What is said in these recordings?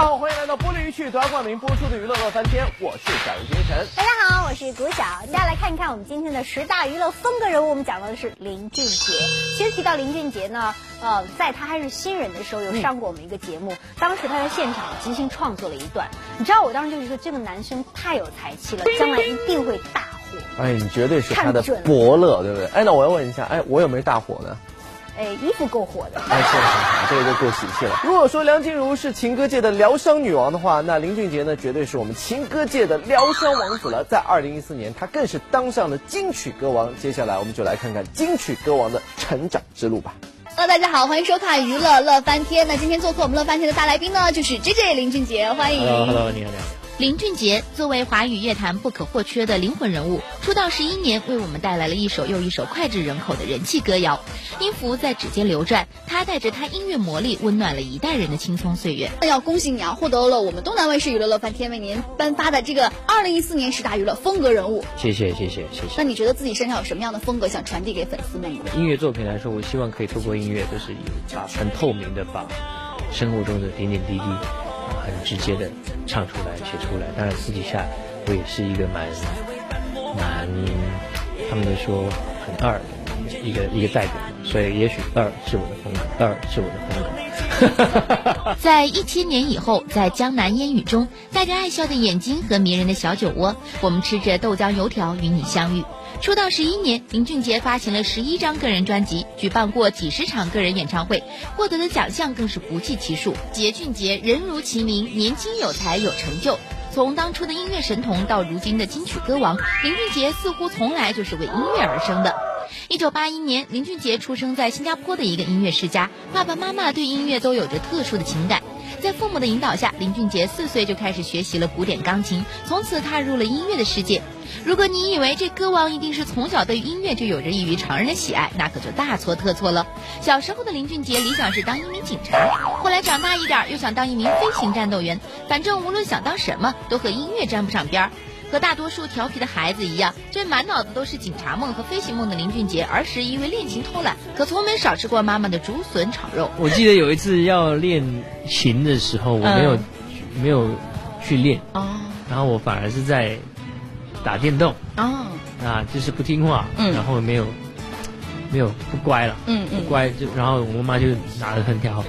家好，欢迎来到玻璃鱼趣夺冠名播出的娱乐乐翻天，我是小鱼精神。大家好，我是谷晓。接下来看一看我们今天的十大娱乐风格人物，我们讲到的是林俊杰。其实提到林俊杰呢，呃，在他还是新人的时候，有上过我们一个节目，当时他在现场即兴创作了一段。你知道，我当时就是说，这个男生太有才气了，将来一定会大火。哎，你绝对是他的伯乐，对不对？哎，那我要问一下，哎，我有没有大火呢？哎，衣服够火的，哎，是是，这个就够喜气了。如果说梁静茹是情歌界的疗伤女王的话，那林俊杰呢，绝对是我们情歌界的疗伤王子了。在二零一四年，他更是当上了金曲歌王。接下来，我们就来看看金曲歌王的成长之路吧。Hello，大家好，欢迎收看娱乐乐翻天。那今天做客我们乐翻天的大来宾呢，就是 J J 林俊杰，欢迎。Hello，Hello，你好，你好。林俊杰作为华语乐坛不可或缺的灵魂人物，出道十一年，为我们带来了一首又一首脍炙人口的人气歌谣。音符在指尖流转，他带着他音乐魔力，温暖了一代人的青葱岁月。那要恭喜你啊，获得了我们东南卫视娱乐乐翻天为您颁发的这个二零一四年十大娱乐风格人物。谢谢谢谢谢谢。那你觉得自己身上有什么样的风格想传递给粉丝们？音乐作品来说，我希望可以透过音乐，就是把很透明的把生活中的点点滴滴。很直接的唱出来、写出来。当然，私底下我也是一个蛮蛮，他们都说很二的一个一个代表，所以也许二是我的风格，二是我的风格。在一千年以后，在江南烟雨中，带着爱笑的眼睛和迷人的小酒窝，我们吃着豆浆油条与你相遇。出道十一年，林俊杰发行了十一张个人专辑，举办过几十场个人演唱会，获得的奖项更是不计其数。杰俊杰人如其名，年轻有才有成就。从当初的音乐神童到如今的金曲歌王，林俊杰似乎从来就是为音乐而生的。一九八一年，林俊杰出生在新加坡的一个音乐世家，爸爸妈妈对音乐都有着特殊的情感。在父母的引导下，林俊杰四岁就开始学习了古典钢琴，从此踏入了音乐的世界。如果你以为这歌王一定是从小对音乐就有着异于常人的喜爱，那可就大错特错了。小时候的林俊杰理想是当一名警察，后来长大一点又想当一名飞行战斗员。反正无论想当什么，都和音乐沾不上边儿。和大多数调皮的孩子一样，这满脑子都是警察梦和飞行梦的林俊杰，儿时因为练琴偷懒，可从没少吃过妈妈的竹笋炒肉。我记得有一次要练琴的时候，我没有没有去练，哦，然后我反而是在打电动，哦，啊，就是不听话，嗯，然后没有没有不乖了，嗯嗯，不乖就，然后我妈就拿着藤条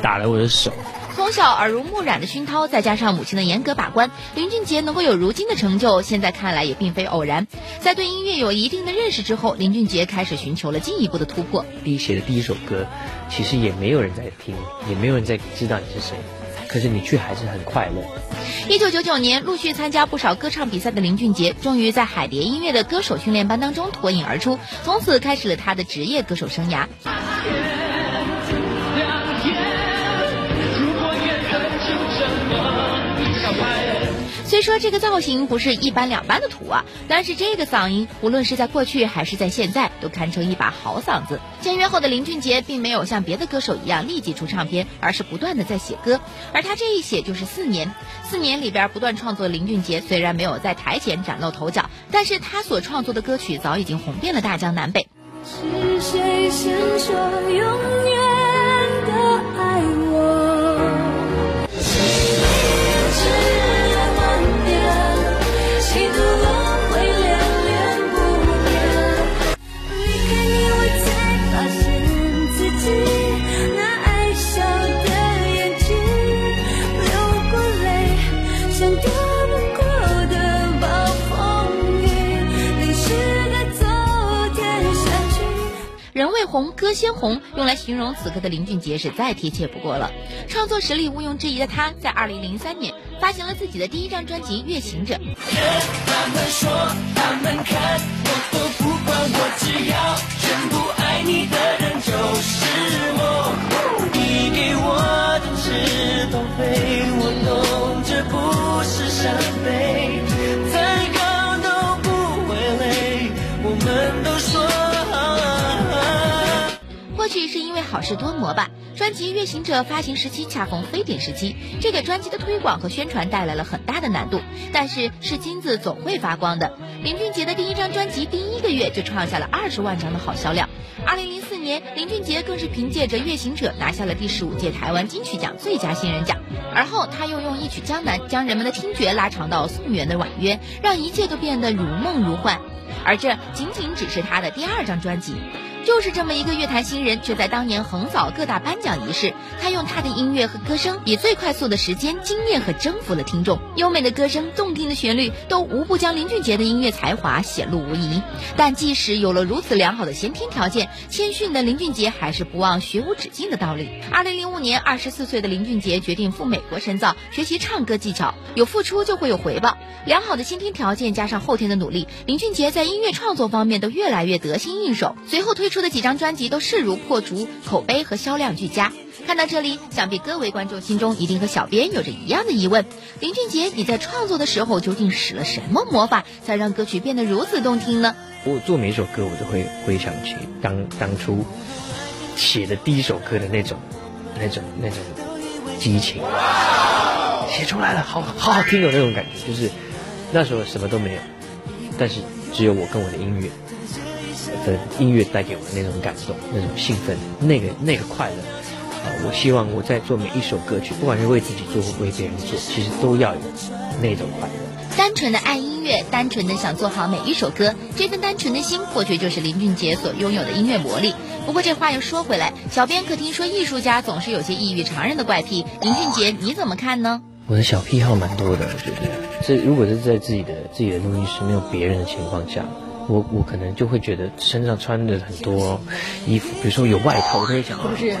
打了我的手。从小耳濡目染的熏陶，再加上母亲的严格把关，林俊杰能够有如今的成就，现在看来也并非偶然。在对音乐有一定的认识之后，林俊杰开始寻求了进一步的突破。第一写的第一首歌，其实也没有人在听，也没有人在知道你是谁，可是你却还是很快乐。一九九九年，陆续参加不少歌唱比赛的林俊杰，终于在海蝶音乐的歌手训练班当中脱颖而出，从此开始了他的职业歌手生涯。虽说这个造型不是一般两般的土啊，但是这个嗓音，无论是在过去还是在现在，都堪称一把好嗓子。签约后的林俊杰并没有像别的歌手一样立即出唱片，而是不断的在写歌，而他这一写就是四年。四年里边不断创作林俊杰，虽然没有在台前崭露头角，但是他所创作的歌曲早已经红遍了大江南北。是谁先说永远？红歌先红，用来形容此刻的林俊杰是再贴切不过了。创作实力毋庸置疑的他，在二零零三年发行了自己的第一张专辑《月行者》。他们说，他们看，我都不管，我只要全部爱你的人就是好事多磨吧。专辑《月行者》发行时期恰逢非典时期，这给专辑的推广和宣传带来了很大的难度。但是是金子总会发光的，林俊杰的第一张专辑第一个月就创下了二十万张的好销量。二零零四年，林俊杰更是凭借着《月行者》拿下了第十五届台湾金曲奖最佳新人奖。而后他又用一曲《江南》将人们的听觉拉长到宋元的婉约，让一切都变得如梦如幻。而这仅仅只是他的第二张专辑。就是这么一个乐坛新人，却在当年横扫各大颁奖仪式。他用他的音乐和歌声，以最快速的时间惊艳和征服了听众。优美的歌声、动听的旋律，都无不将林俊杰的音乐才华显露无遗。但即使有了如此良好的先天条件，谦逊的林俊杰还是不忘学无止境的道理。二零零五年，二十四岁的林俊杰决定赴美国深造，学习唱歌技巧。有付出就会有回报，良好的先天条件加上后天的努力，林俊杰在音乐创作方面都越来越得心应手。随后推出。出的几张专辑都势如破竹，口碑和销量俱佳。看到这里，想必各位观众心中一定和小编有着一样的疑问：林俊杰，你在创作的时候究竟使了什么魔法，才让歌曲变得如此动听呢？我做每一首歌，我都会回想起当当初写的第一首歌的那种、那种、那种激情，写出来了，好好好听的那种感觉。就是那时候什么都没有，但是只有我跟我的音乐。的音乐带给我的那种感动、那种兴奋、那个那个快乐，啊！我希望我在做每一首歌曲，不管是为自己做或为别人做，其实都要有那种快乐。单纯的爱音乐，单纯的想做好每一首歌，这份单纯的心，或许就是林俊杰所拥有的音乐魔力。不过这话又说回来，小编可听说艺术家总是有些异于常人的怪癖，林俊杰你怎么看呢？我的小癖好蛮多的，我觉得这如果是在自己的自己的录音室没有别人的情况下。我我可能就会觉得身上穿的很多衣服，比如说有外套，我都会想，不是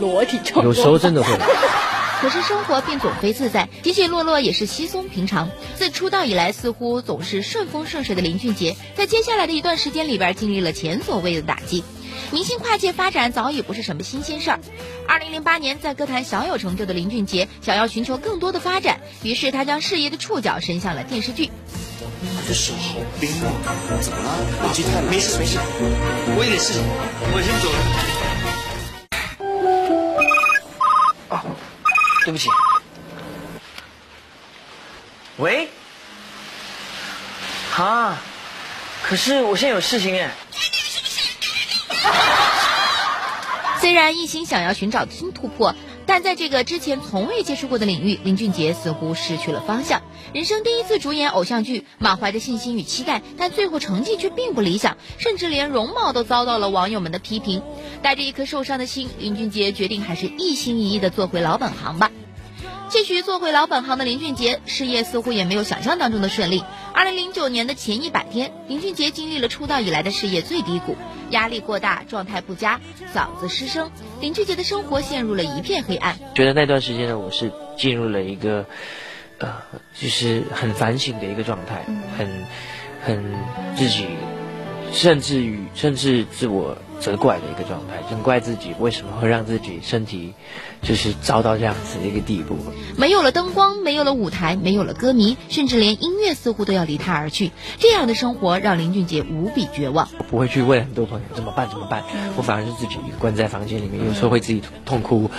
裸体穿。有时候真的会。可是生活并总非自在，起起落落也是稀松平常。自出道以来，似乎总是顺风顺水的林俊杰，在接下来的一段时间里边，经历了前所未有的打击。明星跨界发展早已不是什么新鲜事儿。二零零八年，在歌坛小有成就的林俊杰，想要寻求更多的发展，于是他将事业的触角伸向了电视剧。这手好冰啊！怎么了？冷气太冷。没事没事，我有点事，我先走了。对不起。喂？啊？可是我现在有事情哎。虽然一心想要寻找新突破。但在这个之前从未接触过的领域，林俊杰似乎失去了方向。人生第一次主演偶像剧，满怀着信心与期待，但最后成绩却并不理想，甚至连容貌都遭到了网友们的批评。带着一颗受伤的心，林俊杰决定还是一心一意的做回老本行吧。继续做回老本行的林俊杰，事业似乎也没有想象当中的顺利。二零零九年的前一百天，林俊杰经历了出道以来的事业最低谷，压力过大，状态不佳，嗓子失声，林俊杰的生活陷入了一片黑暗。觉得那段时间呢，我是进入了一个，呃，就是很反省的一个状态，很，很自己，甚至于甚至自我。责怪的一个状态，责怪自己为什么会让自己身体就是遭到这样子的一个地步。没有了灯光，没有了舞台，没有了歌迷，甚至连音乐似乎都要离他而去。这样的生活让林俊杰无比绝望。我不会去问很多朋友怎么办怎么办，我反而是自己关在房间里面，有时候会自己痛哭，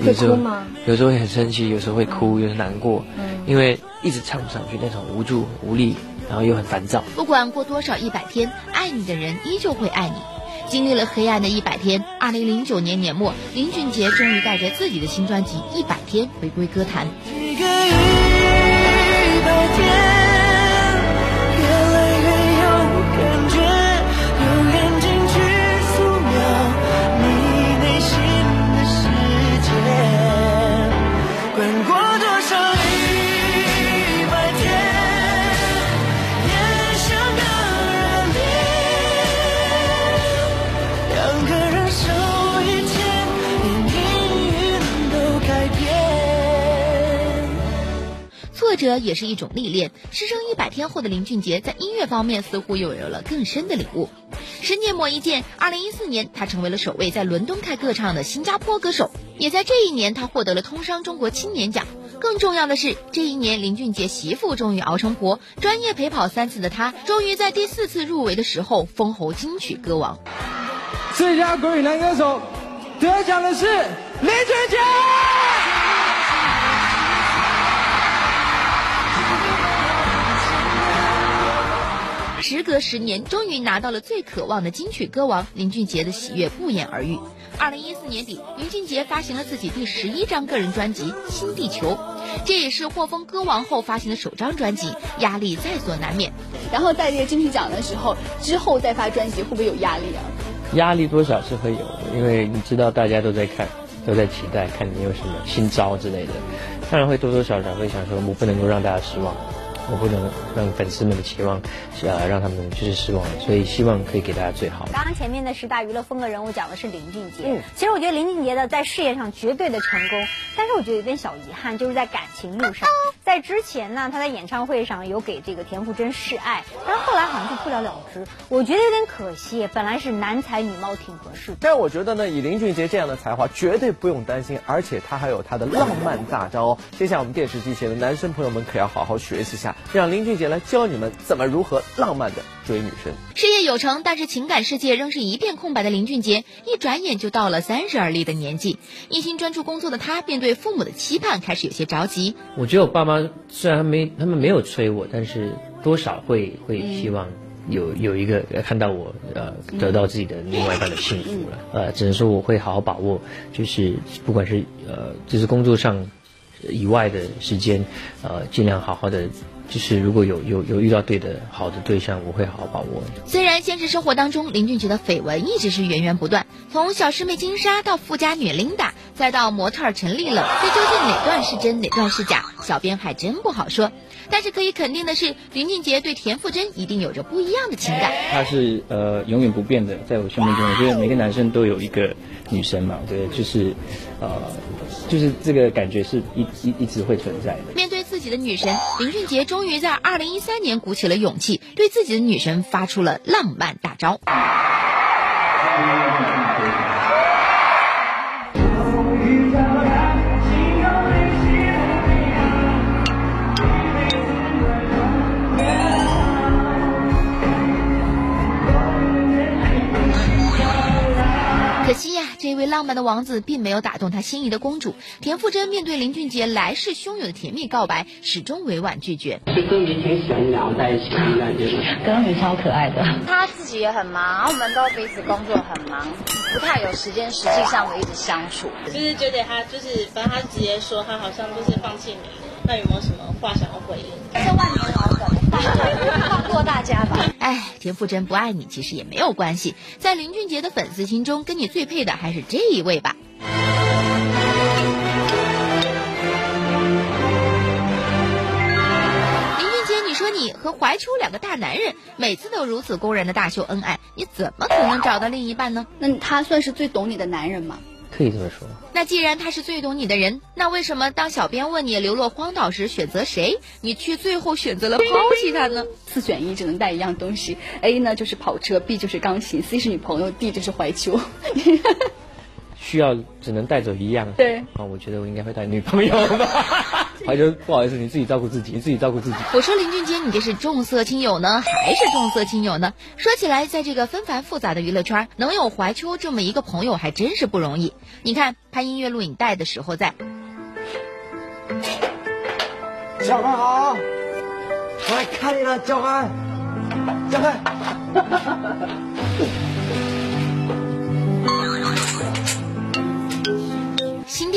有时候吗？有时候会很生气，有时候会哭，有时候难过，因为一直唱不上去那种无助无力，然后又很烦躁。不管过多少一百天，爱你的人依旧会爱你。经历了黑暗的一百天，二零零九年年末，林俊杰终于带着自己的新专辑《一百天》回归歌坛。这也是一种历练。失声一百天后的林俊杰，在音乐方面似乎又有了更深的领悟。十年磨一剑，二零一四年，他成为了首位在伦敦开歌唱的新加坡歌手。也在这一年，他获得了通商中国青年奖。更重要的是，这一年林俊杰媳妇终于熬成婆，专业陪跑三次的他，终于在第四次入围的时候封侯金曲歌王。最佳国语男歌手得奖的是林俊杰。时隔十年，终于拿到了最渴望的金曲歌王，林俊杰的喜悦不言而喻。二零一四年底，林俊杰发行了自己第十一张个人专辑《新地球》，这也是获封歌王后发行的首张专辑，压力在所难免。然后在这个金曲奖的时候，之后再发专辑，会不会有压力啊？压力多少是会有的，因为你知道大家都在看，都在期待看你有什么新招之类的，当然会多多少少会想说，我不能够让大家失望。我不能让粉丝们的期望，呃，让他们就是失望，所以希望可以给大家最好的。刚刚前面的十大娱乐风格人物讲的是林俊杰，嗯，其实我觉得林俊杰的在事业上绝对的成功，但是我觉得有点小遗憾，就是在感情路上。在之前呢，他在演唱会上有给这个田馥甄示爱，但是后来好像就不了了之，我觉得有点可惜。本来是男才女貌挺合适，但我觉得呢，以林俊杰这样的才华，绝对不用担心，而且他还有他的浪漫大招。接下来我们电视机前的男生朋友们可要好好学习一下。让林俊杰来教你们怎么如何浪漫的追女生。事业有成，但是情感世界仍是一片空白的林俊杰，一转眼就到了三十而立的年纪。一心专注工作的他，便对父母的期盼开始有些着急。我觉得我爸妈虽然没他们没有催我，但是多少会会希望有有一个看到我呃得到自己的另外一半的幸福了。呃，只能说我会好好把握，就是不管是呃就是工作上以外的时间，呃尽量好好的。就是如果有有有遇到对的好的对象，我会好好把握。虽然现实生活当中林俊杰的绯闻一直是源源不断，从小师妹金莎到富家女琳达，再到模特陈丽冷，这究竟哪段是真哪段是假？小编还真不好说。但是可以肯定的是，林俊杰对田馥甄一定有着不一样的情感。他是呃永远不变的，在我生命中，我觉得每个男生都有一个女生嘛，对，就是呃就是这个感觉是一一一直会存在的。面对自己的女神，林俊杰终于在二零一三年鼓起了勇气，对自己的女神发出了浪漫大招。这位浪漫的王子并没有打动他心仪的公主田馥甄。面对林俊杰来势汹涌的甜蜜告白，始终委婉拒绝。其实你挺喜欢你在一起的感觉。刚刚超可爱的。他自己也很忙，我们都彼此工作很忙，不太有时间实际上的一直相处。就是觉得他就是，反正他直接说他好像就是放弃你。那有没有什么话想要回应？这万年老梗，放过大家吧。哎，田馥甄不爱你其实也没有关系，在林俊杰的粉丝心中，跟你最配的还是这一位吧。林俊杰，你说你和怀秋两个大男人，每次都如此公然的大秀恩爱，你怎么可能找到另一半呢？那他算是最懂你的男人吗？可以这么说。那既然他是最懂你的人，那为什么当小编问你流落荒岛时选择谁，你却最后选择了抛弃他呢？四选一，只能带一样东西。A 呢就是跑车，B 就是钢琴，C 是女朋友，D 就是怀秋。需要只能带走一样。对。啊，我觉得我应该会带女朋友吧。怀秋，不好意思，你自己照顾自己，你自己照顾自己。我说林俊杰，你这是重色轻友呢，还是重色轻友呢？说起来，在这个纷繁复杂的娱乐圈，能有怀秋这么一个朋友，还真是不容易。你看拍音乐录影带的时候，在。小孩好，我来看你了，小孩，小孩。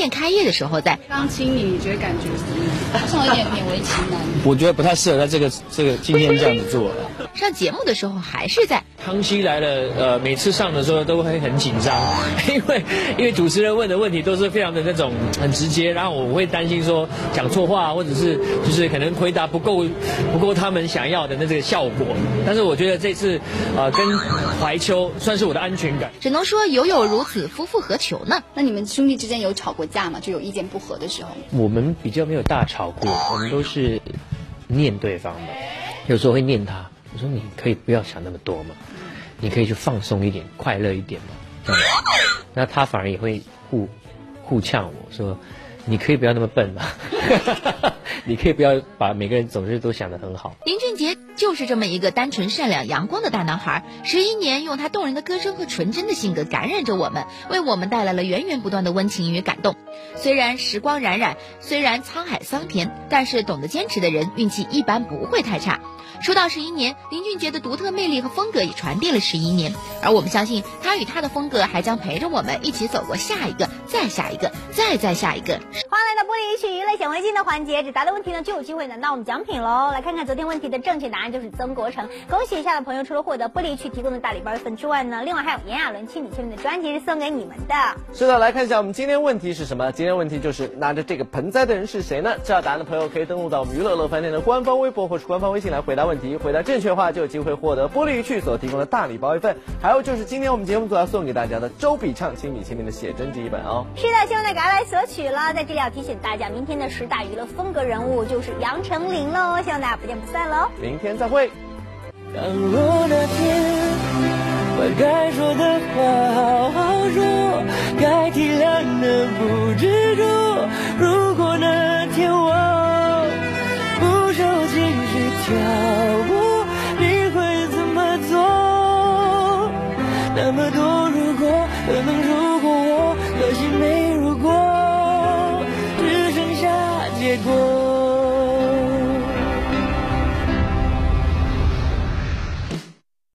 店开业的时候，在刚亲你，你觉得感觉怎么样？好像有点勉为其难。我觉得不太适合在这个这个今天这样子做。上节目的时候还是在康熙来了，呃，每次上的时候都会很紧张，因为因为主持人问的问题都是非常的那种很直接，然后我会担心说讲错话，或者是就是可能回答不够不够他们想要的那这个效果。但是我觉得这次呃跟怀秋算是我的安全感。只能说有有如此，夫复何求呢？那你们兄弟之间有吵过架吗？就有意见不合的时候？我们比较没有大吵过，我们都是念对方的，有时候会念他。我说你可以不要想那么多嘛，你可以去放松一点，快乐一点嘛。这样，那他反而也会互互呛我说，你可以不要那么笨嘛，你可以不要把每个人总是都想得很好。林俊杰就是这么一个单纯、善良、阳光的大男孩。十一年，用他动人的歌声和纯真的性格感染着我们，为我们带来了源源不断的温情与感动。虽然时光荏苒，虽然沧海桑田，但是懂得坚持的人，运气一般不会太差。出道十一年，林俊杰的独特魅力和风格也传递了十一年，而我们相信他与他的风格还将陪着我们一起走过下一个、再下一个、再再下一个。欢迎来到玻璃曲娱乐显微镜的环节，只答的问题呢就有机会拿到我们奖品喽！来看看昨天问题的正确答案就是曾国成，恭喜以下的朋友，除了获得玻璃曲提供的大礼包一份之外呢，另外还有炎亚纶亲笔签名的专辑是送给你们的。是的，来看一下我们今天问题是什么？今天问题就是拿着这个盆栽的人是谁呢？知道答案的朋友可以登录到我们娱乐乐饭店的官方微博或是官方微信来回答问题，回答正确的话就有机会获得玻璃趣所提供的大礼包一份，还有就是今天我们节目组要送给大家的周笔畅亲笔签名的写真集一本哦。是的，希望大家来索取了。在这里要提醒大家，明天的十大娱乐风格人物就是杨丞琳喽，希望大家不见不散喽。明天再会。倘若那天把该说的话好好说，该体谅的不执